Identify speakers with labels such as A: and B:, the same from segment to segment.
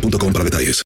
A: boostmobile.com para detalles.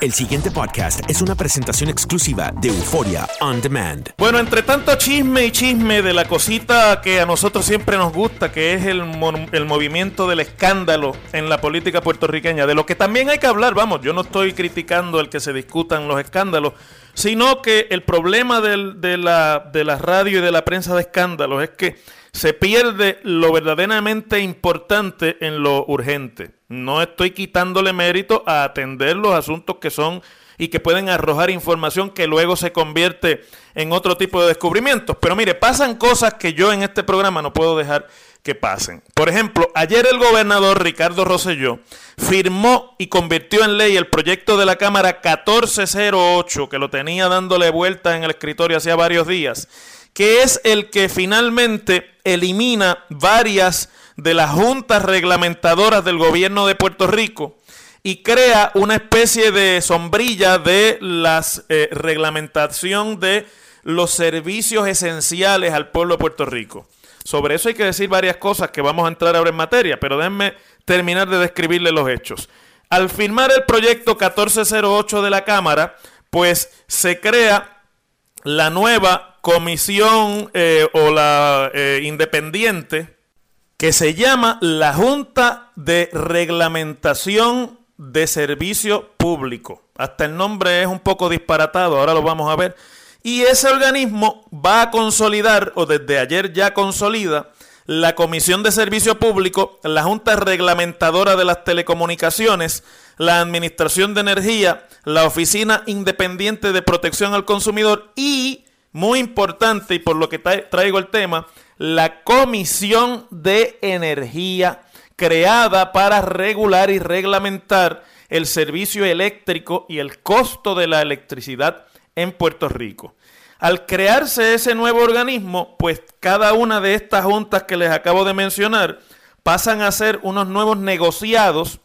B: El siguiente podcast es una presentación exclusiva de Euforia On Demand.
C: Bueno, entre tanto chisme y chisme de la cosita que a nosotros siempre nos gusta, que es el, el movimiento del escándalo en la política puertorriqueña, de lo que también hay que hablar, vamos, yo no estoy criticando el que se discutan los escándalos, sino que el problema de, la, de la radio y de la prensa de escándalos es que se pierde lo verdaderamente importante en lo urgente. No estoy quitándole mérito a atender los asuntos que son y que pueden arrojar información que luego se convierte en otro tipo de descubrimientos. Pero mire, pasan cosas que yo en este programa no puedo dejar que pasen. Por ejemplo, ayer el gobernador Ricardo Rosselló firmó y convirtió en ley el proyecto de la Cámara 1408, que lo tenía dándole vuelta en el escritorio hacía varios días, que es el que finalmente elimina varias de las juntas reglamentadoras del gobierno de Puerto Rico y crea una especie de sombrilla de la reglamentación de los servicios esenciales al pueblo de Puerto Rico. Sobre eso hay que decir varias cosas que vamos a entrar ahora en materia, pero déjenme terminar de describirle los hechos. Al firmar el proyecto 1408 de la Cámara, pues se crea la nueva comisión eh, o la eh, independiente que se llama la Junta de Reglamentación de Servicio Público. Hasta el nombre es un poco disparatado, ahora lo vamos a ver. Y ese organismo va a consolidar, o desde ayer ya consolida, la Comisión de Servicio Público, la Junta Reglamentadora de las Telecomunicaciones, la Administración de Energía, la Oficina Independiente de Protección al Consumidor y, muy importante y por lo que tra- traigo el tema, la Comisión de Energía creada para regular y reglamentar el servicio eléctrico y el costo de la electricidad en Puerto Rico. Al crearse ese nuevo organismo, pues cada una de estas juntas que les acabo de mencionar pasan a ser unos nuevos negociados.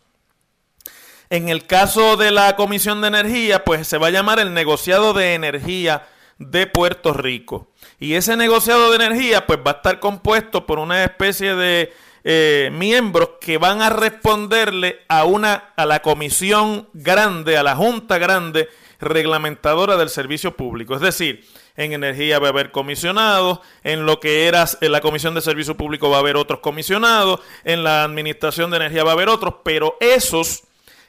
C: En el caso de la Comisión de Energía, pues se va a llamar el negociado de energía de Puerto Rico. Y ese negociado de energía, pues va a estar compuesto por una especie de eh, miembros que van a responderle a una a la comisión grande, a la junta grande reglamentadora del servicio público. Es decir, en energía va a haber comisionados, en lo que era en la comisión de servicio público va a haber otros comisionados, en la administración de energía va a haber otros, pero esos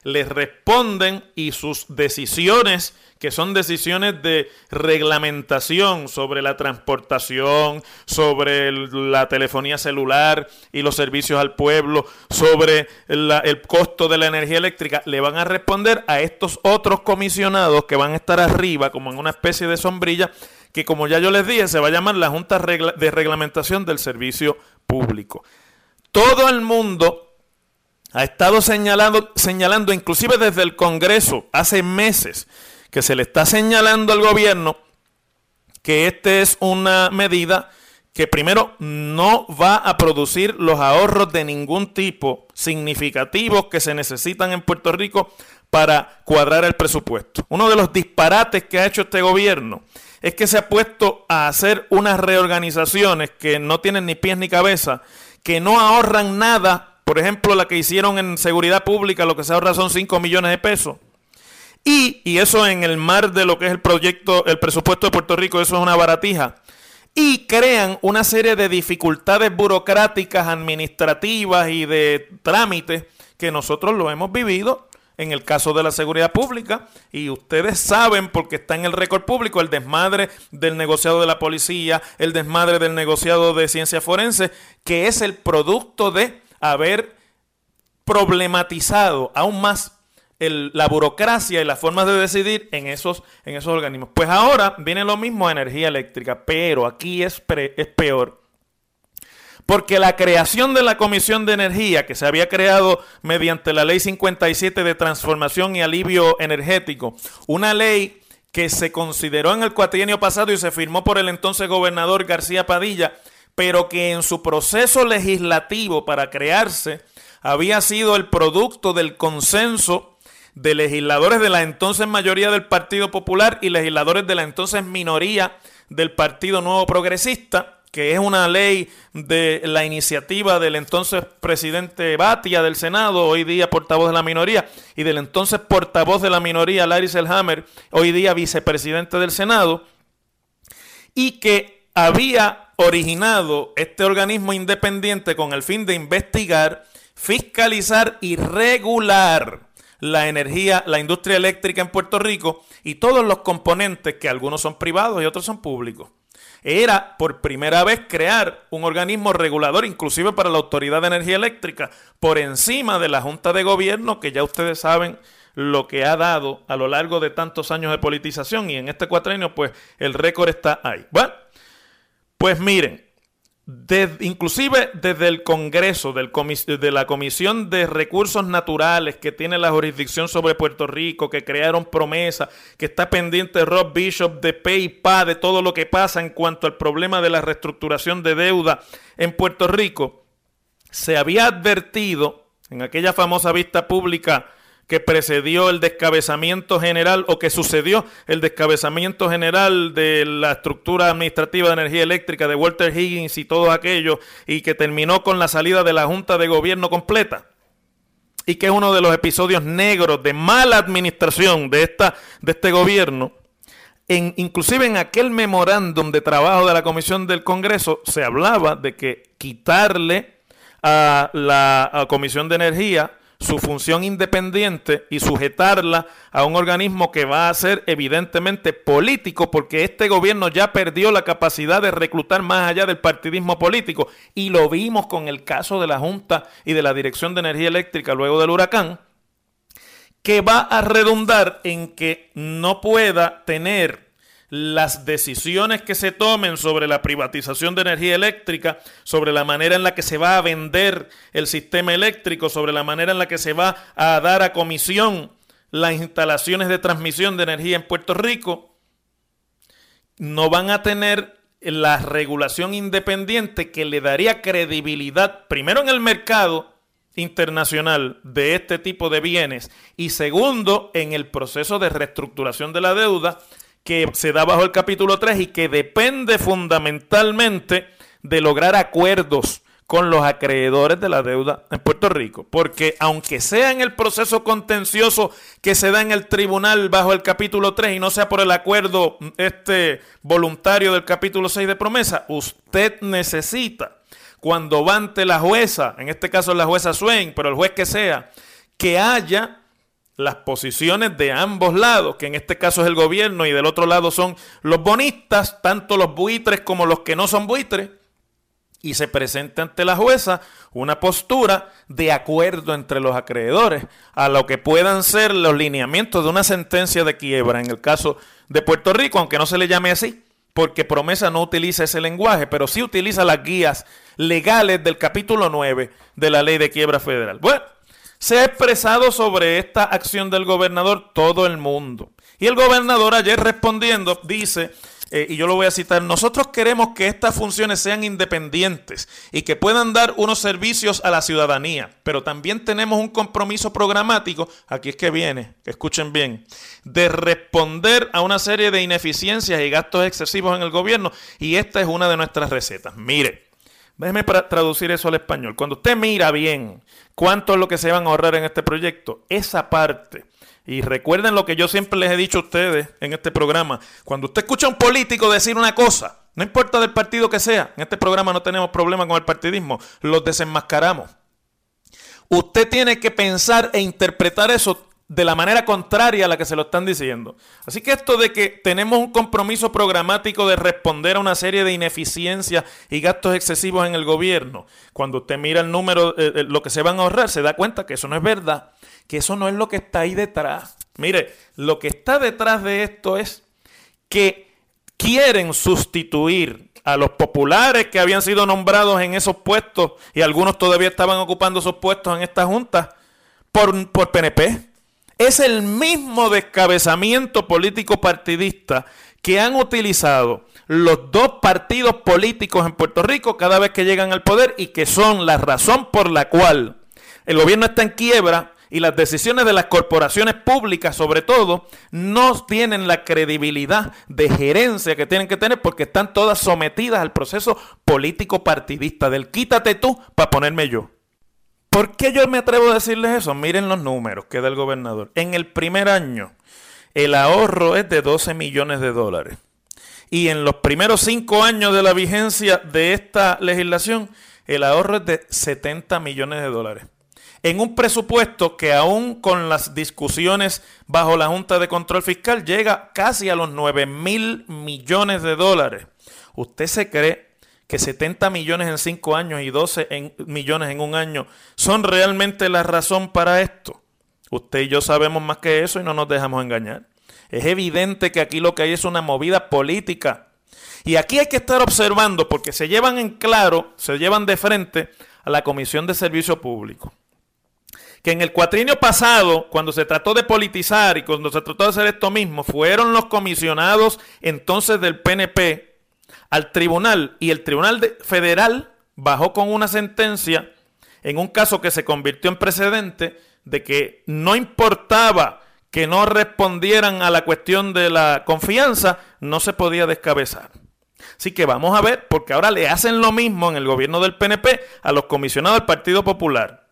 C: les responden y sus decisiones que son decisiones de reglamentación sobre la transportación, sobre la telefonía celular y los servicios al pueblo, sobre el costo de la energía eléctrica, le van a responder a estos otros comisionados que van a estar arriba como en una especie de sombrilla que como ya yo les dije se va a llamar la Junta de Reglamentación del Servicio Público. Todo el mundo ha estado señalando, señalando, inclusive desde el Congreso, hace meses, que se le está señalando al gobierno que esta es una medida que primero no va a producir los ahorros de ningún tipo significativos que se necesitan en Puerto Rico para cuadrar el presupuesto. Uno de los disparates que ha hecho este gobierno es que se ha puesto a hacer unas reorganizaciones que no tienen ni pies ni cabeza, que no ahorran nada. Por ejemplo, la que hicieron en seguridad pública, lo que se ahorra son 5 millones de pesos. Y, y eso en el mar de lo que es el proyecto, el presupuesto de Puerto Rico, eso es una baratija. Y crean una serie de dificultades burocráticas, administrativas y de trámites que nosotros lo hemos vivido en el caso de la seguridad pública. Y ustedes saben, porque está en el récord público, el desmadre del negociado de la policía, el desmadre del negociado de ciencia forense, que es el producto de haber problematizado aún más la burocracia y las formas de decidir en esos, en esos organismos. Pues ahora viene lo mismo a energía eléctrica, pero aquí es, es peor. Porque la creación de la Comisión de Energía, que se había creado mediante la Ley 57 de Transformación y Alivio Energético, una ley que se consideró en el cuatrienio pasado y se firmó por el entonces gobernador García Padilla, pero que en su proceso legislativo para crearse había sido el producto del consenso de legisladores de la entonces mayoría del Partido Popular y legisladores de la entonces minoría del Partido Nuevo Progresista, que es una ley de la iniciativa del entonces presidente Batia del Senado, hoy día portavoz de la minoría, y del entonces portavoz de la minoría, Larry Selhammer, hoy día vicepresidente del Senado, y que había originado este organismo independiente con el fin de investigar, fiscalizar y regular la energía, la industria eléctrica en Puerto Rico y todos los componentes que algunos son privados y otros son públicos. Era por primera vez crear un organismo regulador, inclusive para la Autoridad de Energía Eléctrica, por encima de la Junta de Gobierno, que ya ustedes saben lo que ha dado a lo largo de tantos años de politización y en este cuatrenio pues el récord está ahí. Bueno, pues miren, inclusive desde el Congreso, de la Comisión de Recursos Naturales que tiene la jurisdicción sobre Puerto Rico, que crearon promesa, que está pendiente Rob Bishop de PayPal, de todo lo que pasa en cuanto al problema de la reestructuración de deuda en Puerto Rico, se había advertido en aquella famosa vista pública que precedió el descabezamiento general o que sucedió el descabezamiento general de la estructura administrativa de energía eléctrica de Walter Higgins y todo aquello y que terminó con la salida de la Junta de Gobierno completa. Y que es uno de los episodios negros de mala administración de, esta, de este gobierno, en, inclusive en aquel memorándum de trabajo de la Comisión del Congreso se hablaba de que quitarle a la Comisión de Energía su función independiente y sujetarla a un organismo que va a ser evidentemente político, porque este gobierno ya perdió la capacidad de reclutar más allá del partidismo político, y lo vimos con el caso de la Junta y de la Dirección de Energía Eléctrica luego del huracán, que va a redundar en que no pueda tener las decisiones que se tomen sobre la privatización de energía eléctrica, sobre la manera en la que se va a vender el sistema eléctrico, sobre la manera en la que se va a dar a comisión las instalaciones de transmisión de energía en Puerto Rico, no van a tener la regulación independiente que le daría credibilidad, primero en el mercado internacional de este tipo de bienes y segundo en el proceso de reestructuración de la deuda que se da bajo el capítulo 3 y que depende fundamentalmente de lograr acuerdos con los acreedores de la deuda en Puerto Rico. Porque aunque sea en el proceso contencioso que se da en el tribunal bajo el capítulo 3 y no sea por el acuerdo este voluntario del capítulo 6 de promesa, usted necesita cuando va ante la jueza, en este caso la jueza Swain, pero el juez que sea, que haya las posiciones de ambos lados, que en este caso es el gobierno y del otro lado son los bonistas, tanto los buitres como los que no son buitres, y se presenta ante la jueza una postura de acuerdo entre los acreedores a lo que puedan ser los lineamientos de una sentencia de quiebra en el caso de Puerto Rico, aunque no se le llame así, porque promesa no utiliza ese lenguaje, pero sí utiliza las guías legales del capítulo 9 de la ley de quiebra federal. Bueno, se ha expresado sobre esta acción del gobernador todo el mundo. Y el gobernador ayer respondiendo dice, eh, y yo lo voy a citar, nosotros queremos que estas funciones sean independientes y que puedan dar unos servicios a la ciudadanía, pero también tenemos un compromiso programático, aquí es que viene, escuchen bien, de responder a una serie de ineficiencias y gastos excesivos en el gobierno, y esta es una de nuestras recetas. Mire, déjeme traducir eso al español. Cuando usted mira bien cuánto es lo que se van a ahorrar en este proyecto, esa parte y recuerden lo que yo siempre les he dicho a ustedes en este programa. Cuando usted escucha a un político decir una cosa, no importa del partido que sea, en este programa no tenemos problema con el partidismo, los desenmascaramos. Usted tiene que pensar e interpretar eso de la manera contraria a la que se lo están diciendo. Así que esto de que tenemos un compromiso programático de responder a una serie de ineficiencias y gastos excesivos en el gobierno, cuando usted mira el número, eh, eh, lo que se van a ahorrar, se da cuenta que eso no es verdad que eso no es lo que está ahí detrás. Mire, lo que está detrás de esto es que quieren sustituir a los populares que habían sido nombrados en esos puestos y algunos todavía estaban ocupando esos puestos en esta junta por, por PNP. Es el mismo descabezamiento político partidista que han utilizado los dos partidos políticos en Puerto Rico cada vez que llegan al poder y que son la razón por la cual el gobierno está en quiebra y las decisiones de las corporaciones públicas, sobre todo, no tienen la credibilidad de gerencia que tienen que tener porque están todas sometidas al proceso político partidista del quítate tú para ponerme yo. ¿Por qué yo me atrevo a decirles eso? Miren los números que da el gobernador. En el primer año, el ahorro es de 12 millones de dólares. Y en los primeros cinco años de la vigencia de esta legislación, el ahorro es de 70 millones de dólares en un presupuesto que aún con las discusiones bajo la Junta de Control Fiscal llega casi a los 9 mil millones de dólares. ¿Usted se cree que 70 millones en 5 años y 12 millones en un año son realmente la razón para esto? Usted y yo sabemos más que eso y no nos dejamos engañar. Es evidente que aquí lo que hay es una movida política. Y aquí hay que estar observando porque se llevan en claro, se llevan de frente a la Comisión de Servicio Público que en el cuatrienio pasado, cuando se trató de politizar y cuando se trató de hacer esto mismo, fueron los comisionados entonces del PNP al tribunal y el tribunal federal bajó con una sentencia en un caso que se convirtió en precedente de que no importaba que no respondieran a la cuestión de la confianza, no se podía descabezar. Así que vamos a ver, porque ahora le hacen lo mismo en el gobierno del PNP a los comisionados del Partido Popular.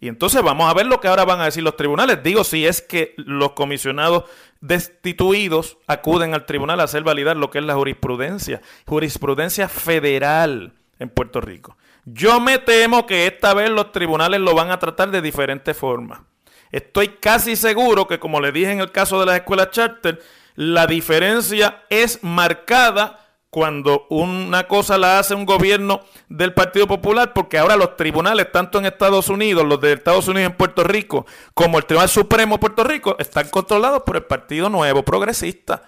C: Y entonces vamos a ver lo que ahora van a decir los tribunales. Digo, si es que los comisionados destituidos acuden al tribunal a hacer validar lo que es la jurisprudencia, jurisprudencia federal en Puerto Rico. Yo me temo que esta vez los tribunales lo van a tratar de diferentes formas. Estoy casi seguro que, como le dije en el caso de las escuelas charter, la diferencia es marcada cuando una cosa la hace un gobierno del Partido Popular, porque ahora los tribunales, tanto en Estados Unidos, los de Estados Unidos en Puerto Rico, como el Tribunal Supremo de Puerto Rico, están controlados por el Partido Nuevo Progresista.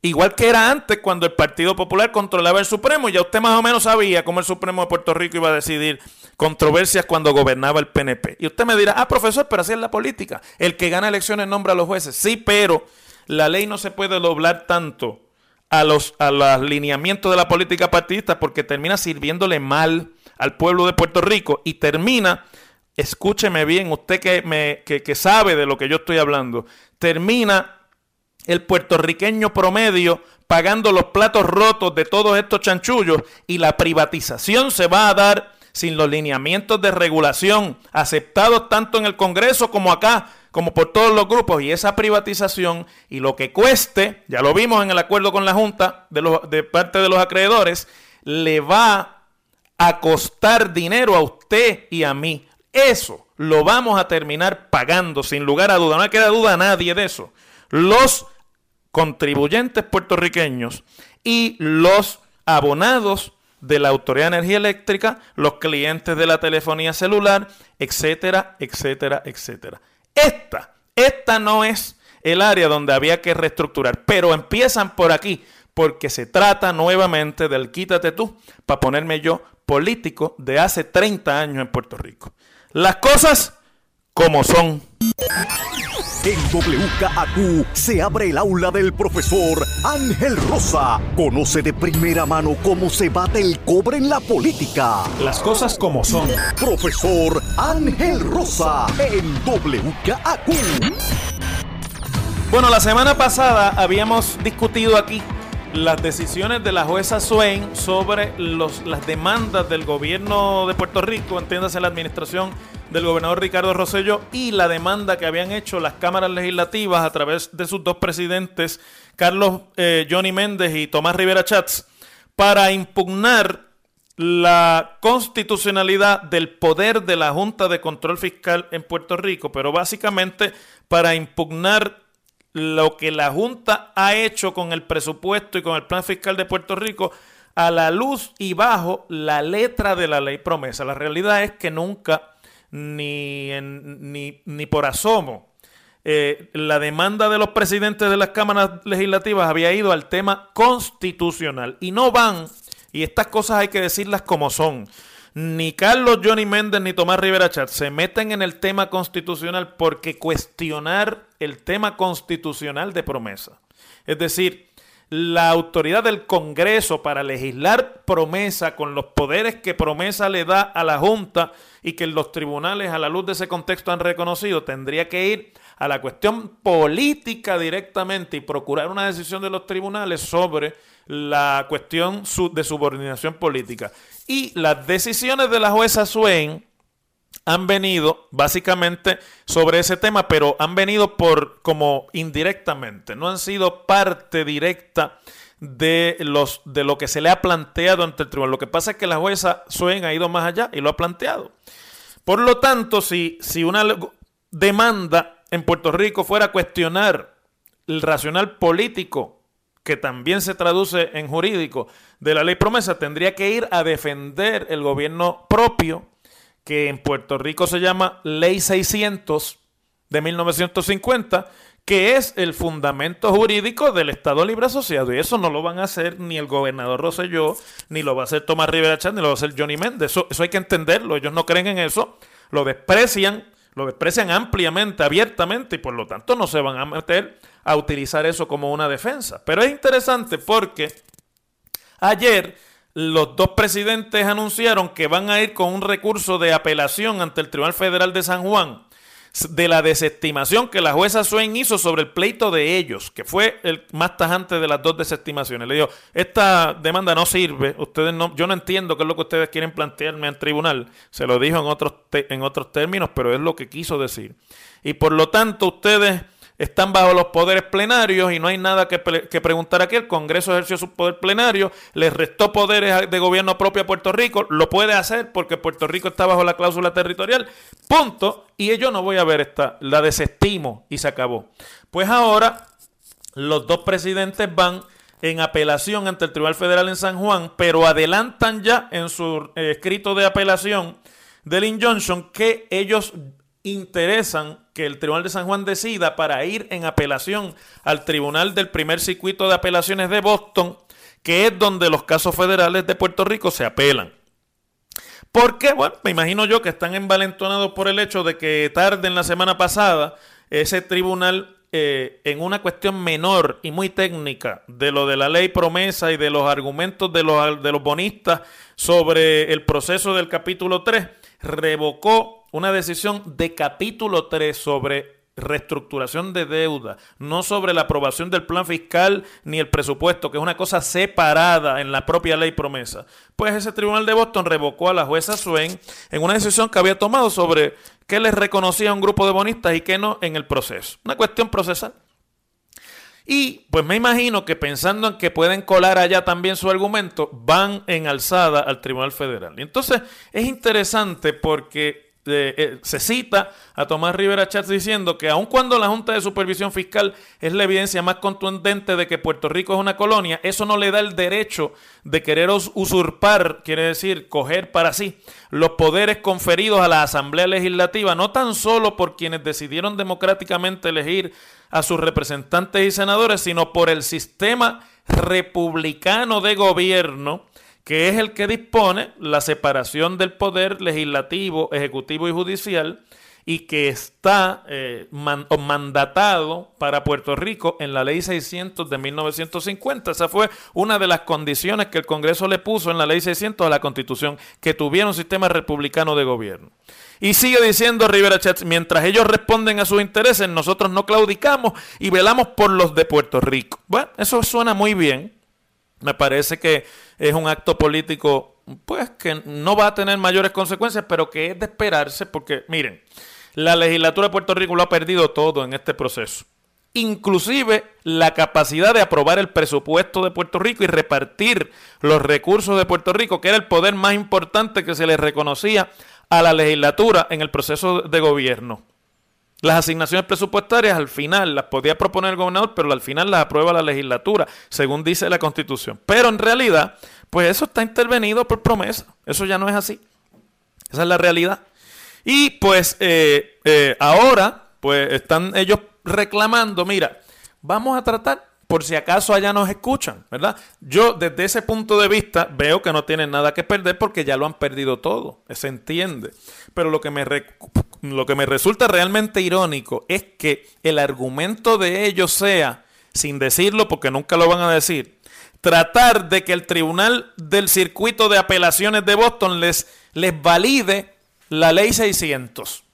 C: Igual que era antes, cuando el Partido Popular controlaba el Supremo, ya usted más o menos sabía cómo el Supremo de Puerto Rico iba a decidir controversias cuando gobernaba el PNP. Y usted me dirá, ah, profesor, pero así es la política. El que gana elecciones nombra a los jueces. Sí, pero la ley no se puede doblar tanto a los, a los lineamientos de la política partidista porque termina sirviéndole mal al pueblo de Puerto Rico y termina, escúcheme bien, usted que, me, que, que sabe de lo que yo estoy hablando, termina el puertorriqueño promedio pagando los platos rotos de todos estos chanchullos y la privatización se va a dar sin los lineamientos de regulación aceptados tanto en el Congreso como acá como por todos los grupos y esa privatización y lo que cueste, ya lo vimos en el acuerdo con la Junta de, parte de los acreedores, le va a costar dinero a usted y a mí. Eso lo vamos a terminar pagando, sin lugar a duda. No queda duda a nadie de eso. Los contribuyentes puertorriqueños y los abonados de la Autoridad de Energía Eléctrica, los clientes de la telefonía celular, etcétera, etcétera, etcétera. Esta, esta no es el área donde había que reestructurar, pero empiezan por aquí, porque se trata nuevamente del quítate tú para ponerme yo político de hace 30 años en Puerto Rico. Las cosas como son.
D: En WKAQ se abre el aula del profesor Ángel Rosa. Conoce de primera mano cómo se bate el cobre en la política.
C: Las cosas como son.
D: Profesor Ángel Rosa en WKAQ.
C: Bueno, la semana pasada habíamos discutido aquí las decisiones de la jueza Swain sobre los, las demandas del gobierno de Puerto Rico, entiéndase la administración del gobernador Ricardo Rosello y la demanda que habían hecho las cámaras legislativas a través de sus dos presidentes, Carlos eh, Johnny Méndez y Tomás Rivera Chats, para impugnar la constitucionalidad del poder de la Junta de Control Fiscal en Puerto Rico, pero básicamente para impugnar lo que la Junta ha hecho con el presupuesto y con el plan fiscal de Puerto Rico a la luz y bajo la letra de la ley promesa. La realidad es que nunca, ni, ni, ni por asomo, eh, la demanda de los presidentes de las cámaras legislativas había ido al tema constitucional. Y no van, y estas cosas hay que decirlas como son ni Carlos Johnny Méndez ni Tomás Rivera Chat se meten en el tema constitucional porque cuestionar el tema constitucional de promesa. Es decir, la autoridad del Congreso para legislar promesa con los poderes que promesa le da a la Junta y que los tribunales a la luz de ese contexto han reconocido, tendría que ir a la cuestión política directamente y procurar una decisión de los tribunales sobre la cuestión de subordinación política. Y las decisiones de la jueza Swain han venido básicamente sobre ese tema, pero han venido por como indirectamente, no han sido parte directa de los de lo que se le ha planteado ante el tribunal. Lo que pasa es que la jueza Swain ha ido más allá y lo ha planteado. Por lo tanto, si, si una demanda en Puerto Rico fuera a cuestionar el racional político que también se traduce en jurídico de la ley promesa, tendría que ir a defender el gobierno propio, que en Puerto Rico se llama Ley 600 de 1950, que es el fundamento jurídico del Estado Libre Asociado. Y eso no lo van a hacer ni el gobernador Rosselló, ni lo va a hacer Tomás Rivera Chávez, ni lo va a hacer Johnny Méndez. Eso, eso hay que entenderlo. Ellos no creen en eso, lo desprecian, lo desprecian ampliamente, abiertamente, y por lo tanto no se van a meter a utilizar eso como una defensa. Pero es interesante porque ayer los dos presidentes anunciaron que van a ir con un recurso de apelación ante el Tribunal Federal de San Juan de la desestimación que la jueza Swain hizo sobre el pleito de ellos, que fue el más tajante de las dos desestimaciones. Le dijo, esta demanda no sirve, ustedes no, yo no entiendo qué es lo que ustedes quieren plantearme al tribunal. Se lo dijo en otros, en otros términos, pero es lo que quiso decir. Y por lo tanto, ustedes están bajo los poderes plenarios y no hay nada que, preguntar aquí. El Congreso ejerció su poder plenario, les restó poderes de gobierno propio a Puerto Rico, lo puede hacer porque Puerto Rico está bajo la cláusula territorial, punto. Y yo no voy a ver esta, la desestimo y se acabó. Pues ahora los dos presidentes van en apelación ante el Tribunal Federal en San Juan, pero adelantan ya en su eh, escrito de apelación del injunction que ellos interesan que el Tribunal de San Juan decida para ir en apelación al Tribunal del Primer Circuito de Apelaciones de Boston, que es donde los casos federales de Puerto Rico se apelan. ¿Por qué? Bueno, me imagino yo que están envalentonados por el hecho de que tarde en la semana pasada ese tribunal eh, en una cuestión menor y muy técnica de lo de la ley promesa y de los argumentos de los, de los bonistas sobre el proceso del capítulo 3, revocó una decisión de capítulo 3 sobre reestructuración de deuda, no sobre la aprobación del plan fiscal ni el presupuesto, que es una cosa separada en la propia ley promesa. Pues ese tribunal de Boston revocó a la jueza Swain en una decisión que había tomado sobre qué les reconocía a un grupo de bonistas y qué no en el proceso. Una cuestión procesal. Y pues me imagino que pensando en que pueden colar allá también su argumento, van en alzada al Tribunal Federal. Y entonces es interesante porque eh, eh, se cita a Tomás Rivera Chats diciendo que aun cuando la Junta de Supervisión Fiscal es la evidencia más contundente de que Puerto Rico es una colonia, eso no le da el derecho de querer usurpar, quiere decir, coger para sí los poderes conferidos a la Asamblea Legislativa, no tan solo por quienes decidieron democráticamente elegir a sus representantes y senadores, sino por el sistema republicano de gobierno que es el que dispone la separación del poder legislativo, ejecutivo y judicial, y que está eh, mandatado para Puerto Rico en la ley 600 de 1950. Esa fue una de las condiciones que el Congreso le puso en la ley 600 a la Constitución, que tuviera un sistema republicano de gobierno. Y sigue diciendo Rivera Chats, mientras ellos responden a sus intereses, nosotros no claudicamos y velamos por los de Puerto Rico. Bueno, eso suena muy bien. Me parece que es un acto político, pues que no va a tener mayores consecuencias, pero que es de esperarse porque, miren, la legislatura de Puerto Rico lo ha perdido todo en este proceso. Inclusive la capacidad de aprobar el presupuesto de Puerto Rico y repartir los recursos de Puerto Rico, que era el poder más importante que se le reconocía a la legislatura en el proceso de gobierno. Las asignaciones presupuestarias al final las podía proponer el gobernador, pero al final las aprueba la legislatura, según dice la constitución. Pero en realidad, pues eso está intervenido por promesa. Eso ya no es así. Esa es la realidad. Y pues eh, eh, ahora, pues están ellos reclamando, mira, vamos a tratar por si acaso allá nos escuchan, ¿verdad? Yo desde ese punto de vista veo que no tienen nada que perder porque ya lo han perdido todo, se entiende. Pero lo que me, lo que me resulta realmente irónico es que el argumento de ellos sea, sin decirlo porque nunca lo van a decir, tratar de que el tribunal del circuito de apelaciones de Boston les, les valide la ley 600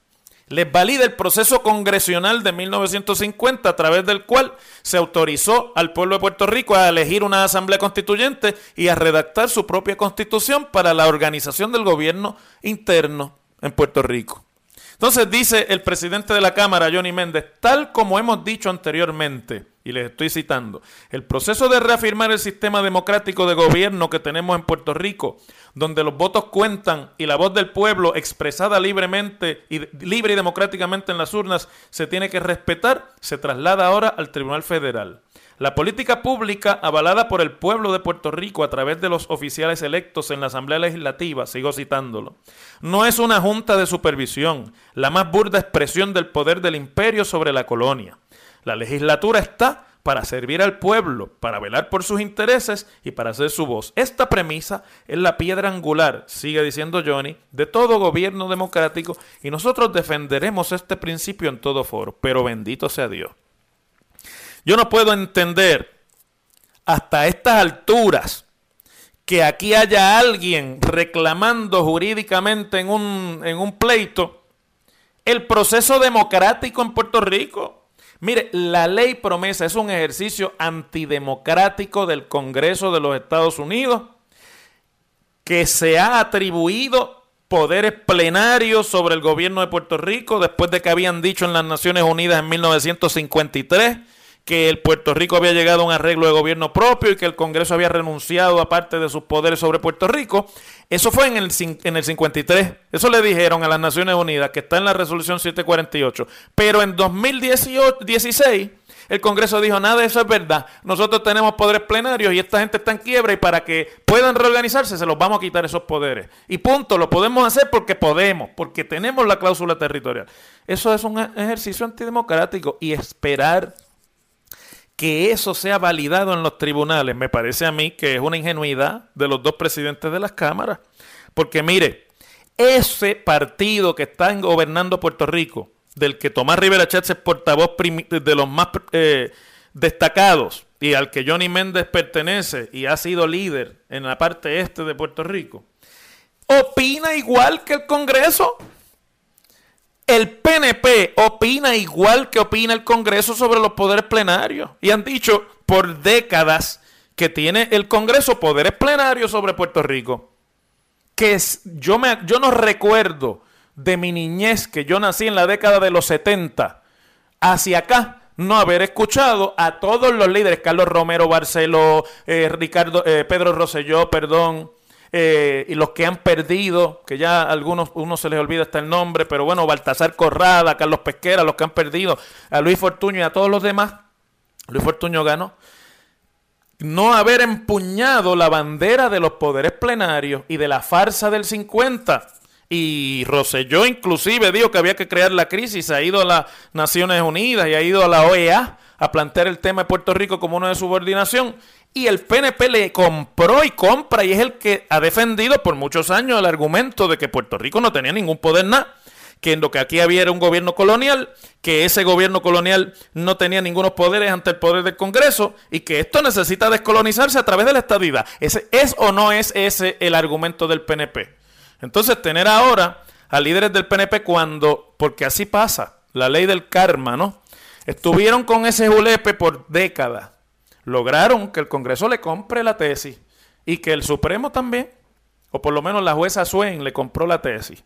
C: les valida el proceso congresional de 1950 a través del cual se autorizó al pueblo de Puerto Rico a elegir una asamblea constituyente y a redactar su propia constitución para la organización del gobierno interno en Puerto Rico. Entonces dice el presidente de la Cámara, Johnny Méndez, tal como hemos dicho anteriormente, y les estoy citando, el proceso de reafirmar el sistema democrático de gobierno que tenemos en Puerto Rico, donde los votos cuentan y la voz del pueblo expresada libremente y libre y democráticamente en las urnas se tiene que respetar, se traslada ahora al Tribunal Federal. La política pública avalada por el pueblo de Puerto Rico a través de los oficiales electos en la Asamblea Legislativa, sigo citándolo, no es una junta de supervisión, la más burda expresión del poder del imperio sobre la colonia. La legislatura está para servir al pueblo, para velar por sus intereses y para hacer su voz. Esta premisa es la piedra angular, sigue diciendo Johnny, de todo gobierno democrático y nosotros defenderemos este principio en todo foro, pero bendito sea Dios. Yo no puedo entender hasta estas alturas que aquí haya alguien reclamando jurídicamente en un, en un pleito el proceso democrático en Puerto Rico. Mire, la ley promesa es un ejercicio antidemocrático del Congreso de los Estados Unidos que se ha atribuido poderes plenarios sobre el gobierno de Puerto Rico después de que habían dicho en las Naciones Unidas en 1953 que el Puerto Rico había llegado a un arreglo de gobierno propio y que el Congreso había renunciado a parte de sus poderes sobre Puerto Rico. Eso fue en el, en el 53. Eso le dijeron a las Naciones Unidas, que está en la resolución 748. Pero en 2016 el Congreso dijo, nada eso es verdad. Nosotros tenemos poderes plenarios y esta gente está en quiebra y para que puedan reorganizarse se los vamos a quitar esos poderes. Y punto, lo podemos hacer porque podemos, porque tenemos la cláusula territorial. Eso es un ejercicio antidemocrático y esperar que eso sea validado en los tribunales, me parece a mí que es una ingenuidad de los dos presidentes de las cámaras. Porque mire, ese partido que está gobernando Puerto Rico, del que Tomás Rivera Chávez es portavoz de los más eh, destacados y al que Johnny Méndez pertenece y ha sido líder en la parte este de Puerto Rico, opina igual que el Congreso. El PNP opina igual que opina el Congreso sobre los poderes plenarios. Y han dicho por décadas que tiene el Congreso poderes plenarios sobre Puerto Rico. Que yo, me, yo no recuerdo de mi niñez, que yo nací en la década de los 70, hacia acá, no haber escuchado a todos los líderes, Carlos Romero Barceló, eh, Ricardo, eh, Pedro Rosselló, perdón, eh, y los que han perdido, que ya a algunos uno se les olvida hasta el nombre, pero bueno, Baltasar Corrada, Carlos Pesquera, los que han perdido, a Luis Fortuño y a todos los demás, Luis Fortuño ganó, no haber empuñado la bandera de los poderes plenarios y de la farsa del 50. Y Rosselló inclusive dijo que había que crear la crisis, ha ido a las Naciones Unidas y ha ido a la OEA a plantear el tema de Puerto Rico como uno de subordinación. Y el PNP le compró y compra y es el que ha defendido por muchos años el argumento de que Puerto Rico no tenía ningún poder nada que en lo que aquí había era un gobierno colonial, que ese gobierno colonial no tenía ningunos poderes ante el poder del Congreso y que esto necesita descolonizarse a través de la estadidad. ¿Ese ¿Es o no es ese el argumento del PNP? Entonces, tener ahora a líderes del PNP cuando, porque así pasa, la ley del karma, ¿no? Estuvieron con ese julepe por décadas. Lograron que el Congreso le compre la tesis y que el Supremo también, o por lo menos la jueza Swain le compró la tesis.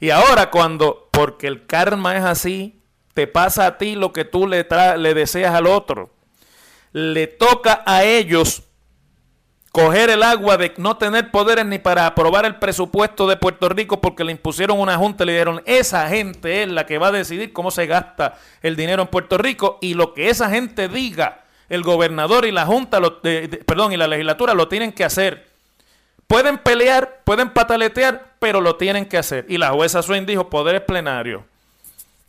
C: Y ahora cuando, porque el karma es así, te pasa a ti lo que tú le, le deseas al otro, le toca a ellos coger el agua de no tener poderes ni para aprobar el presupuesto de Puerto Rico porque le impusieron una junta y le dijeron, esa gente es la que va a decidir cómo se gasta el dinero en Puerto Rico y lo que esa gente diga, el gobernador y la junta, lo, perdón, y la legislatura lo tienen que hacer. Pueden pelear, pueden pataletear, pero lo tienen que hacer. Y la jueza Swain dijo, poderes plenarios.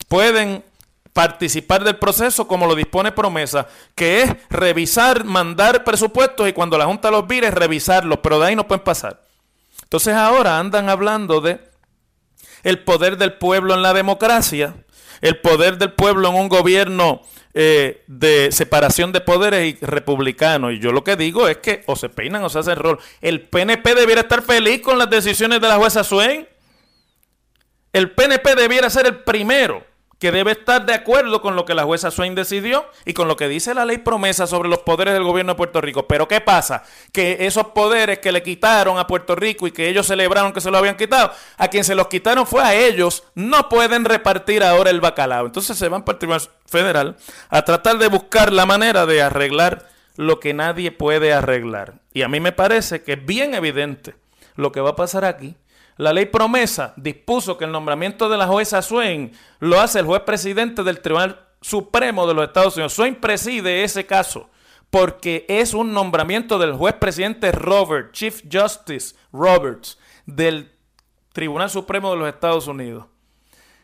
C: Pueden participar del proceso como lo dispone promesa, que es revisar, mandar presupuestos y cuando la Junta los vire, revisarlos, pero de ahí no pueden pasar. Entonces ahora andan hablando de el poder del pueblo en la democracia, el poder del pueblo en un gobierno eh, de separación de poderes y republicano. Y yo lo que digo es que o se peinan o se hacen rol. El PNP debiera estar feliz con las decisiones de la jueza Swain. El PNP debiera ser el primero que debe estar de acuerdo con lo que la jueza Swain decidió y con lo que dice la ley promesa sobre los poderes del gobierno de Puerto Rico. Pero ¿qué pasa? Que esos poderes que le quitaron a Puerto Rico y que ellos celebraron que se lo habían quitado, a quien se los quitaron fue a ellos, no pueden repartir ahora el bacalao. Entonces se van para el Tribunal Federal a tratar de buscar la manera de arreglar lo que nadie puede arreglar. Y a mí me parece que es bien evidente lo que va a pasar aquí la ley promesa dispuso que el nombramiento de la jueza Swain lo hace el juez presidente del Tribunal Supremo de los Estados Unidos. Swain preside ese caso porque es un nombramiento del juez presidente Robert, Chief Justice Roberts, del Tribunal Supremo de los Estados Unidos.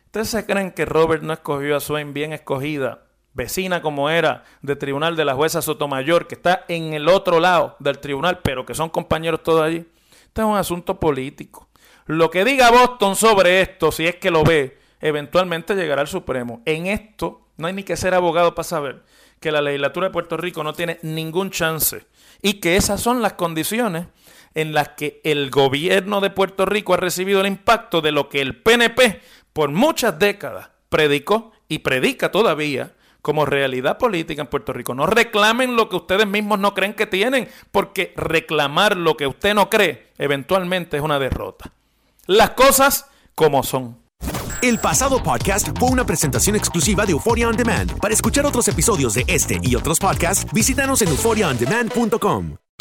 C: ¿Ustedes se creen que Robert no escogió a Swain bien escogida, vecina como era del tribunal de la jueza Sotomayor, que está en el otro lado del tribunal, pero que son compañeros todos allí? Este es un asunto político. Lo que diga Boston sobre esto, si es que lo ve, eventualmente llegará al Supremo. En esto no hay ni que ser abogado para saber que la legislatura de Puerto Rico no tiene ningún chance y que esas son las condiciones en las que el gobierno de Puerto Rico ha recibido el impacto de lo que el PNP por muchas décadas predicó y predica todavía como realidad política en Puerto Rico. No reclamen lo que ustedes mismos no creen que tienen, porque reclamar lo que usted no cree eventualmente es una derrota las cosas como son.
B: El pasado podcast fue una presentación exclusiva de Euphoria On Demand. Para escuchar otros episodios de este y otros podcasts, visítanos en euphoriaondemand.com.